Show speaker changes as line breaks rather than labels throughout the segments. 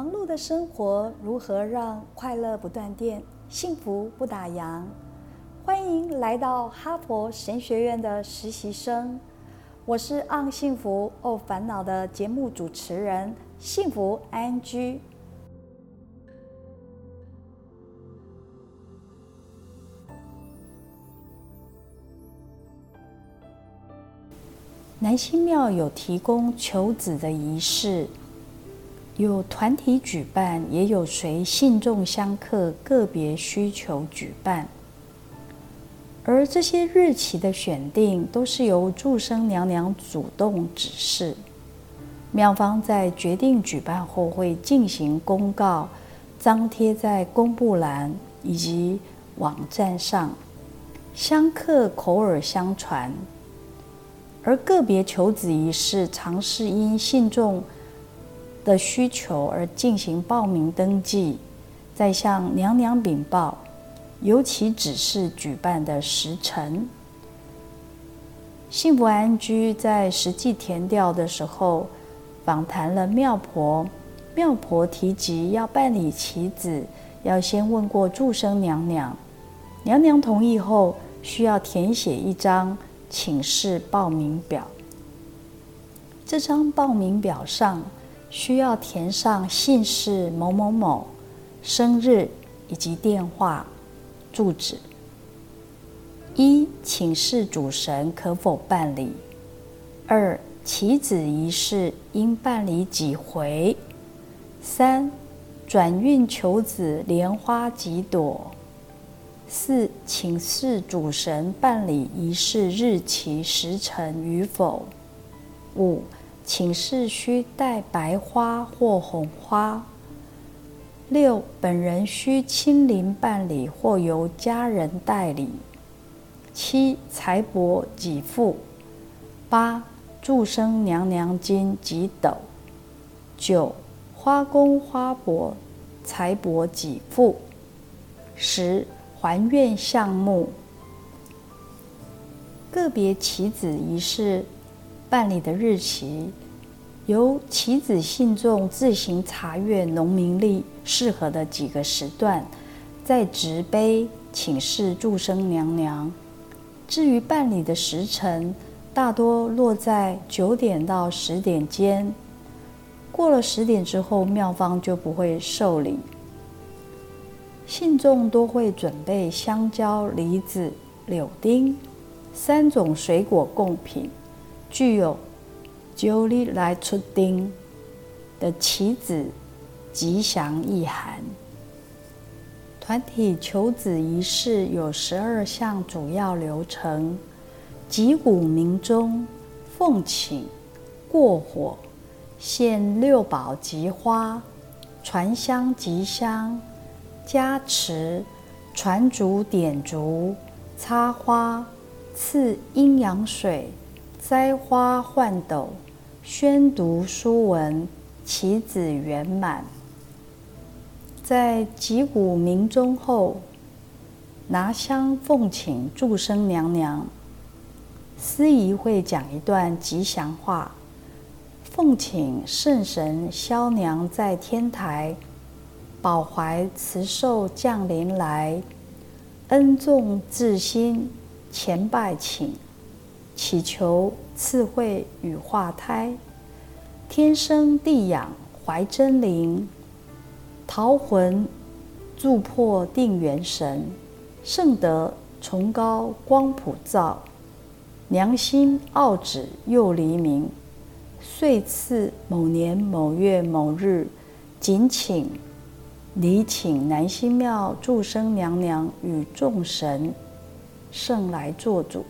忙碌的生活如何让快乐不断电，幸福不打烊？欢迎来到哈佛神学院的实习生，我是《on 幸福哦烦恼》的节目主持人，幸福安居。南星庙有提供求子的仪式，有团体举办，也有随信众相克个别需求举办。而这些日期的选定，都是由祝生娘娘主动指示。庙方在决定举办后，会进行公告，张贴在公布栏以及网站上，香客口耳相传。而个别求子仪式，常是因信众的需求而进行报名登记，再向娘娘禀报，由其指示举办的时辰。幸福安居在实际填调的时候，访谈了庙婆，庙婆提及要办理棋子，要先问过祝生娘娘，娘娘同意后，需要填写一张。请示报名表，这张报名表上需要填上姓氏某某某、生日以及电话、住址。一、请示主神可否办理；二、起子仪式应办理几回；三、转运求子莲花几朵。四，请示主神办理仪式日期时辰与否。五，请示需带白花或红花。六，本人需亲临办理或由家人代理。七，财帛几副。八，祝生娘娘金几斗。九，花公花帛财帛几副。十。还愿项目，个别棋子仪式办理的日期，由棋子信众自行查阅农民历适合的几个时段，再执碑请示祝生娘娘。至于办理的时辰，大多落在九点到十点间。过了十点之后，庙方就不会受理。信众都会准备香蕉、梨子、柳丁三种水果贡品，具有“九里来出丁”的棋子吉祥意涵。团体求子仪式有十二项主要流程：击鼓鸣钟、奉请、过火、献六宝及花、传香吉香。加持、传烛、点烛、插花、赐阴阳水、栽花换斗、宣读书文，其子圆满。在击鼓鸣钟后，拿香奉请祝生娘娘。司仪会讲一段吉祥话，奉请圣神萧娘在天台。保怀慈寿降临来，恩重至心前拜请，祈求赐慧与化胎，天生地养怀真灵，桃魂助破定元神，圣德崇高光普照，良心傲指又黎明，岁次某年某月某日，谨请。礼请南星庙祝生娘娘与众神圣来做主。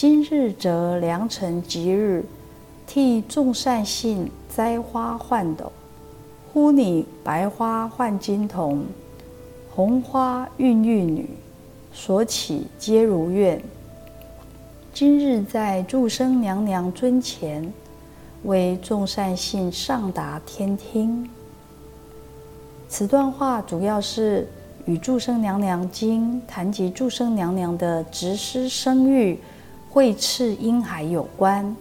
今日则良辰吉日，替众善信栽花换斗，呼你白花换金童，红花孕育女，所起皆如愿。今日在祝生娘娘尊前，为众善信上达天听。此段话主要是与祝生娘娘经谈及祝生娘娘的执师生育、会赐婴孩有关，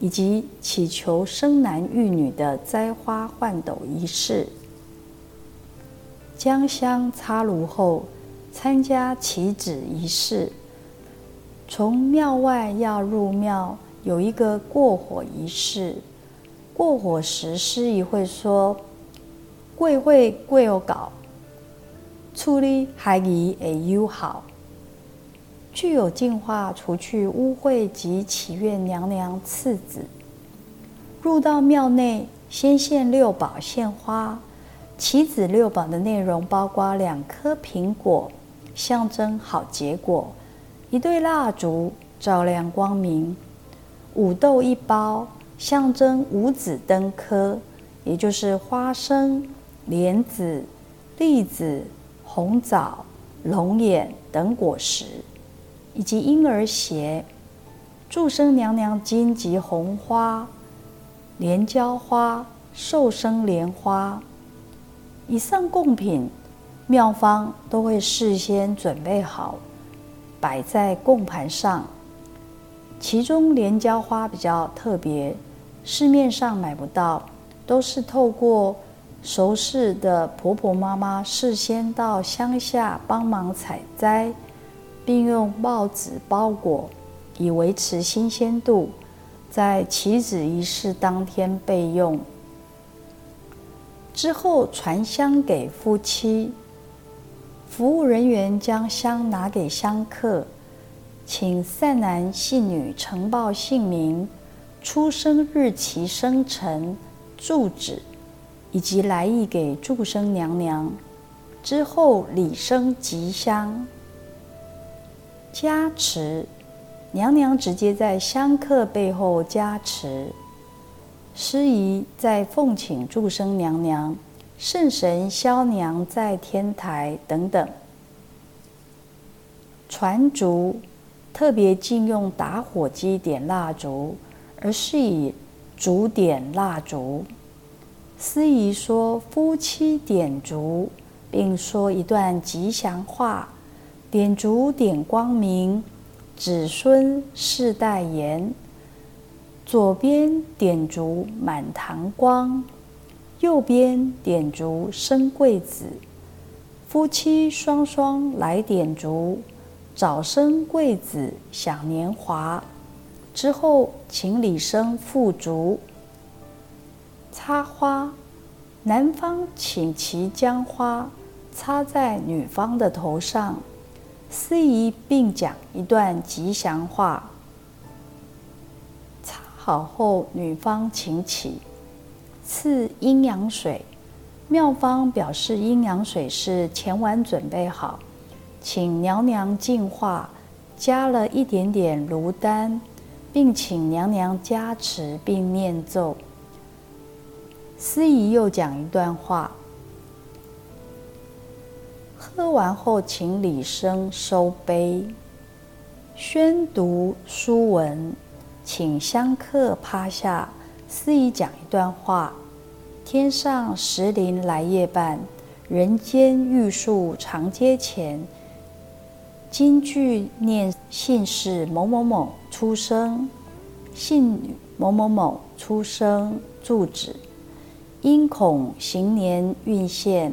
以及祈求生男育女的栽花换斗仪式。将香插炉后，参加起止仪式。从庙外要入庙，有一个过火仪式。过火时，司仪会说：“贵会贵有搞，处理还宜而友好。”具有净化、除去污秽及祈愿娘娘赐子。入到庙内，先献六宝献花。祈子六宝的内容包括两颗苹果，象征好结果；一对蜡烛，照亮光明；五豆一包，象征五子登科，也就是花生、莲子、栗子、红枣、龙眼等果实。以及婴儿鞋、祝生娘娘金及红花、莲椒花、寿生莲花，以上贡品，妙方都会事先准备好，摆在供盘上。其中莲椒花比较特别，市面上买不到，都是透过熟识的婆婆妈妈事先到乡下帮忙采摘。并用报纸包裹，以维持新鲜度，在起子仪式当天备用。之后传香给夫妻，服务人员将香拿给香客，请善男信女呈报姓名、出生日期、生辰、住址以及来意给祝生娘娘。之后礼生吉香。加持，娘娘直接在香客背后加持。司仪在奉请祝生娘娘，圣神萧娘在天台等等。传烛，特别禁用打火机点蜡烛，而是以烛点蜡烛。司仪说夫妻点烛，并说一段吉祥话。点烛点光明，子孙世代延。左边点烛满堂光，右边点烛生贵子。夫妻双双来点烛，早生贵子享年华。之后请李生复烛。插花，男方请其将花插在女方的头上。司仪并讲一段吉祥话。插好后，女方请起，赐阴阳水。妙方表示阴阳水是前晚准备好，请娘娘净化，加了一点点芦丹，并请娘娘加持并念咒。司仪又讲一段话。喝完后，请李生收杯，宣读书文，请香客趴下，司仪讲一段话：天上石林来夜半，人间玉树长街前。京剧念姓氏某某某出生，姓某某某出生，住址，因恐行年运现。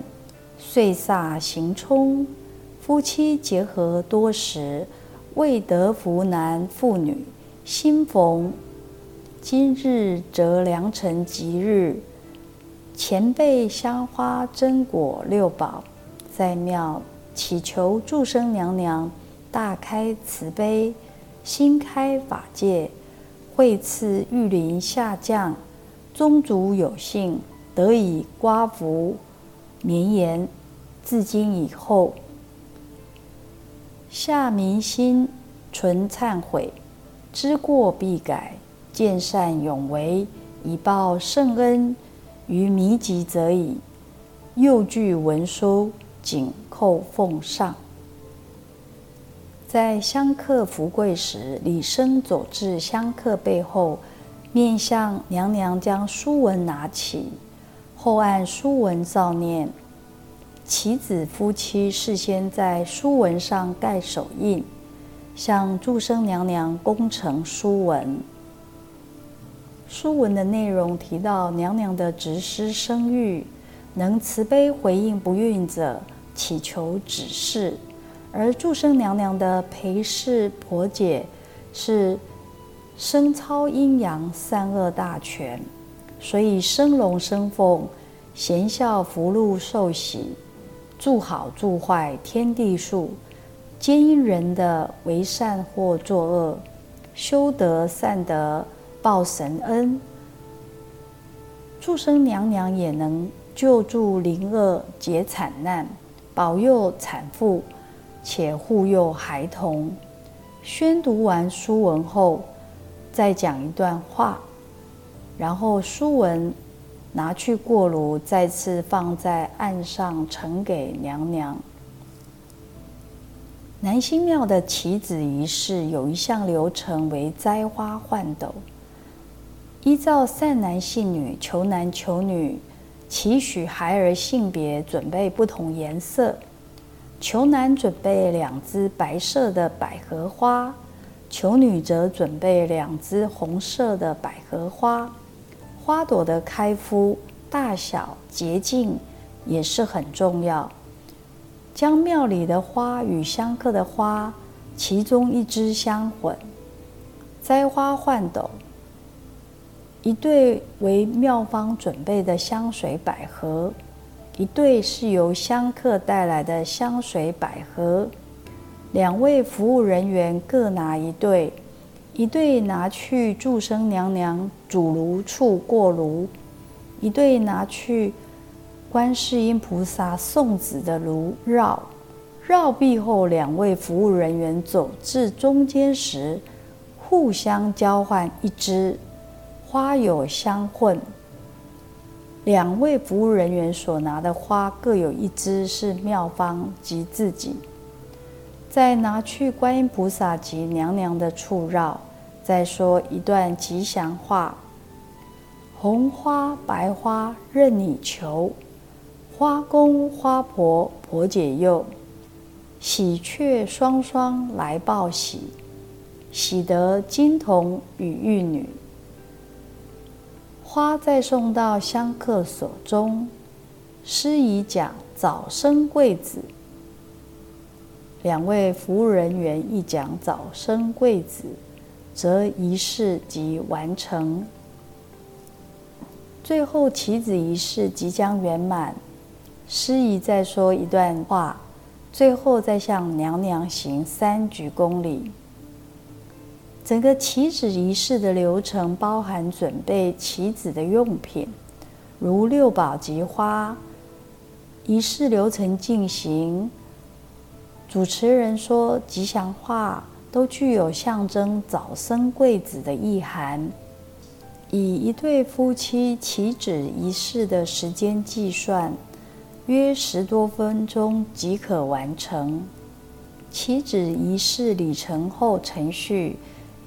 岁煞行冲，夫妻结合多时，未得福男妇女，新逢今日则良辰吉日，前辈香花真果六宝，在庙祈求祝生娘娘大开慈悲，新开法界，惠赐玉林下降，宗族有幸得以刮福。绵延，至今以后，下民心存忏悔，知过必改，见善永为，以报圣恩于弥吉则已。又具文书，紧扣奉上。在香客福贵时，李生走至香客背后，面向娘娘，将书文拿起。后按书文造念，其子夫妻事先在书文上盖手印，向祝生娘娘恭呈书文。书文的内容提到娘娘的直师生育，能慈悲回应不孕者祈求指示。而祝生娘娘的陪侍婆姐是生操阴阳三恶大权，所以生龙生凤、贤孝福禄寿喜、祝好祝坏天地数，皆因人的为善或作恶，修德善德报神恩。祝生娘娘也能救助灵厄解惨难，保佑产妇。且护佑孩童。宣读完书文后，再讲一段话，然后书文拿去过炉，再次放在案上呈给娘娘。南星庙的祈子仪式有一项流程为摘花换斗，依照善男信女、求男求女、期许孩儿性别，准备不同颜色。求男准备两支白色的百合花，求女则准备两支红色的百合花。花朵的开敷、大小、洁净也是很重要。将庙里的花与香客的花其中一支相混，摘花换斗。一对为庙方准备的香水百合。一对是由香客带来的香水百合，两位服务人员各拿一对，一对拿去祝生娘娘主炉处过炉，一对拿去观世音菩萨送子的炉绕。绕毕后，两位服务人员走至中间时，互相交换一支花有相混。两位服务人员所拿的花各有一支，是妙方及自己。再拿去观音菩萨及娘娘的处绕，再说一段吉祥话：红花白花任你求，花公花婆婆解忧，喜鹊双双来报喜，喜得金童与玉女。花再送到香客手中，司仪讲早生贵子。两位服务人员一讲早生贵子，则仪式即完成。最后棋子仪式即将圆满，司仪再说一段话，最后再向娘娘行三鞠躬礼。整个棋子仪式的流程包含准备棋子的用品，如六宝及花。仪式流程进行，主持人说吉祥话，都具有象征早生贵子的意涵。以一对夫妻棋子仪式的时间计算，约十多分钟即可完成。棋子仪式礼成后程序。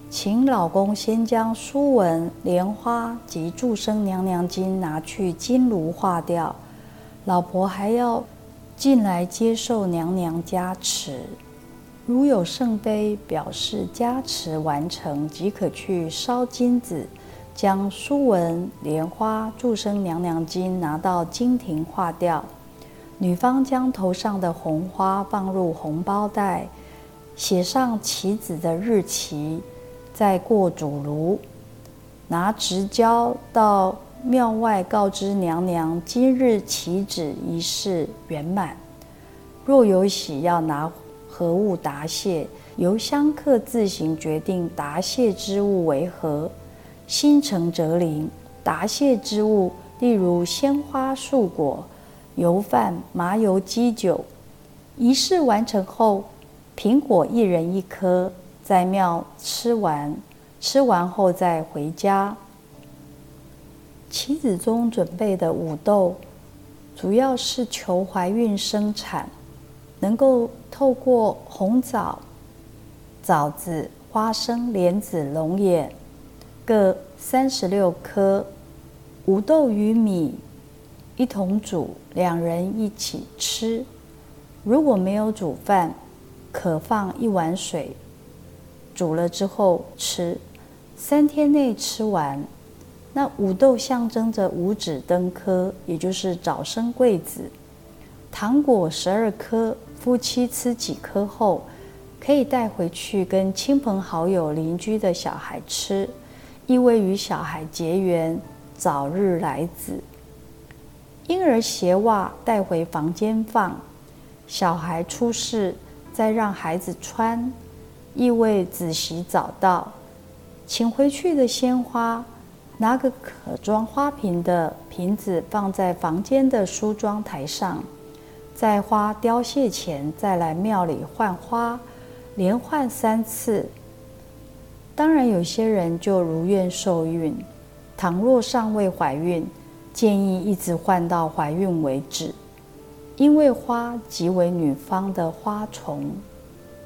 请老公先将书文、莲花及祝生娘娘经拿去金炉化掉，老婆还要进来接受娘娘加持。如有圣杯表示加持完成，即可去烧金子，将书文、莲花、祝生娘娘经拿到金庭化掉。女方将头上的红花放入红包袋，写上棋子的日期。再过主炉，拿直交到庙外告知娘娘，今日棋子仪式圆满。若有喜要拿何物答谢，由香客自行决定答谢之物为何。心诚则灵。答谢之物，例如鲜花、素果、油饭、麻油鸡酒。仪式完成后，苹果一人一颗。在庙吃完，吃完后再回家。棋子中准备的五豆，主要是求怀孕生产，能够透过红枣、枣子、花生、莲子、龙眼各三十六颗，五豆与米一同煮，两人一起吃。如果没有煮饭，可放一碗水。煮了之后吃，三天内吃完。那五豆象征着五子登科，也就是早生贵子。糖果十二颗，夫妻吃几颗后，可以带回去跟亲朋好友、邻居的小孩吃，意味与小孩结缘，早日来子。婴儿鞋袜带回房间放，小孩出世再让孩子穿，意味子媳早到。请回去的鲜花。拿个可装花瓶的瓶子放在房间的梳妆台上，在花凋谢前再来庙里换花，连换三次。当然，有些人就如愿受孕。倘若尚未怀孕，建议一直换到怀孕为止，因为花即为女方的花虫，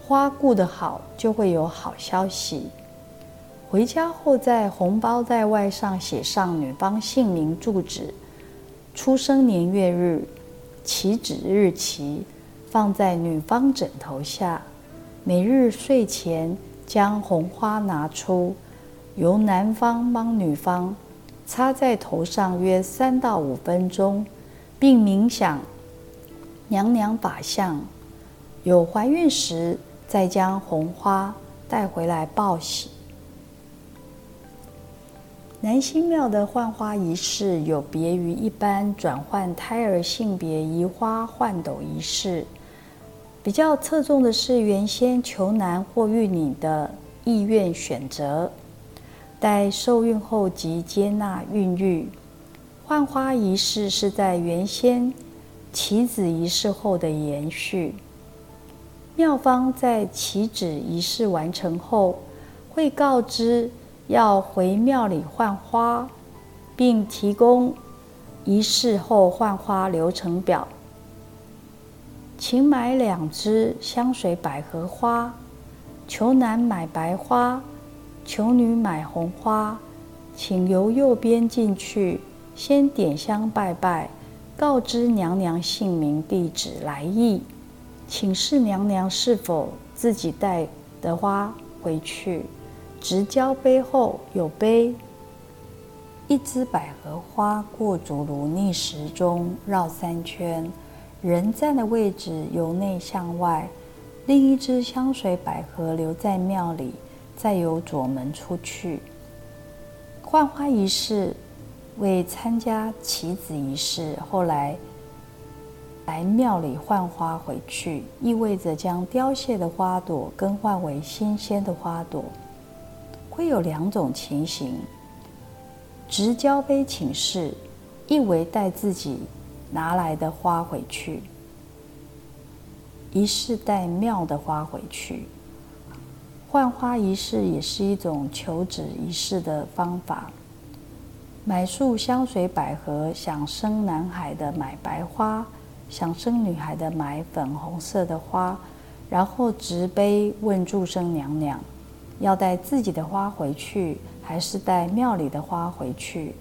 花顾得好，就会有好消息。回家后，在红包袋外上写上女方姓名、住址、出生年月日、起止日期，放在女方枕头下。每日睡前将红花拿出，由男方帮女方插在头上约三到五分钟，并冥想娘娘法相。有怀孕时，再将红花带回来报喜。南星庙的换花仪式有别于一般转换胎儿性别移花换斗仪式，比较侧重的是原先求男或育女的意愿选择，待受孕后即接纳孕育。换花仪式是在原先起子仪式后的延续。庙方在起子仪式完成后，会告知。要回庙里换花，并提供仪式后换花流程表。请买两支香水百合花，求男买白花，求女买红花。请由右边进去，先点香拜拜，告知娘娘姓名、地址、来意，请示娘娘是否自己带的花回去。直交杯后有杯，一支百合花过竹炉逆时钟绕三圈，人站的位置由内向外；另一支香水百合留在庙里，再由左门出去。换花仪式为参加棋子仪式，后来来庙里换花回去，意味着将凋谢的花朵更换为新鲜的花朵。会有两种情形：直交杯请示，一为带自己拿来的花回去；一是带庙的花回去。换花仪式也是一种求子仪式的方法。买束香水百合，想生男孩的买白花，想生女孩的买粉红色的花，然后执杯问祝生娘娘。要带自己的花回去，还是带庙里的花回去？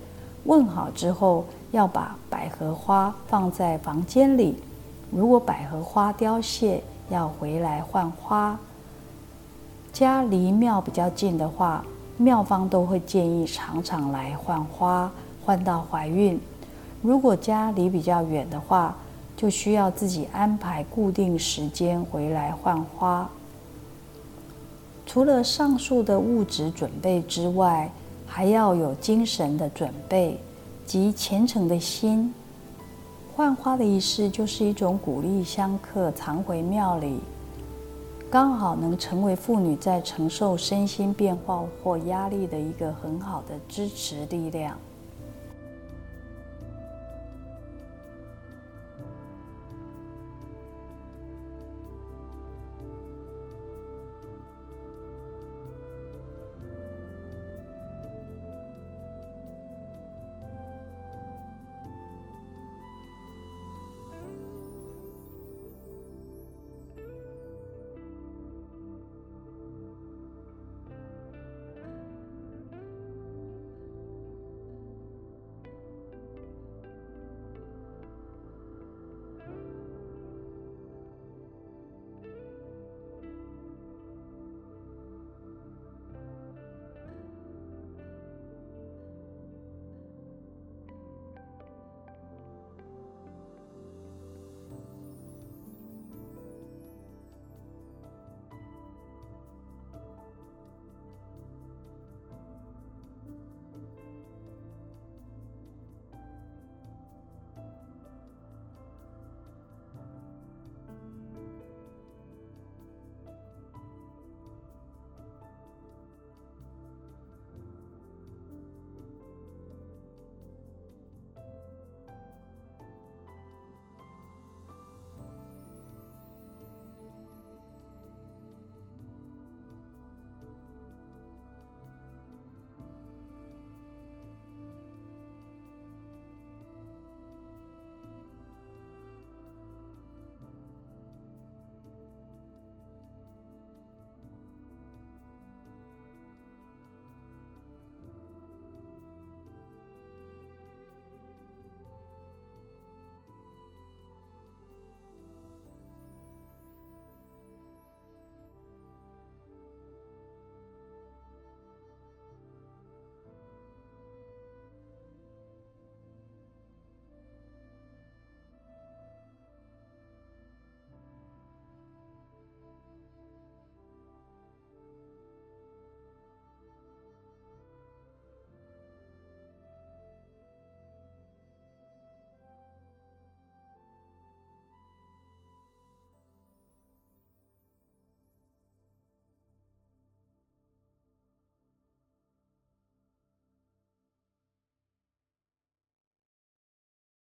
问好之后，要把百合花放在房间里。如果百合花凋谢，要回来换花。家离庙比较近的话，庙方都会建议常常来换花，换到怀孕。如果家离比较远的话，就需要自己安排固定时间回来换花。除了上述的物质准备之外，还要有精神的准备及虔诚的心。换花的仪式就是一种鼓励香客常回庙里，刚好能成为妇女在承受身心变化或压力的一个很好的支持力量。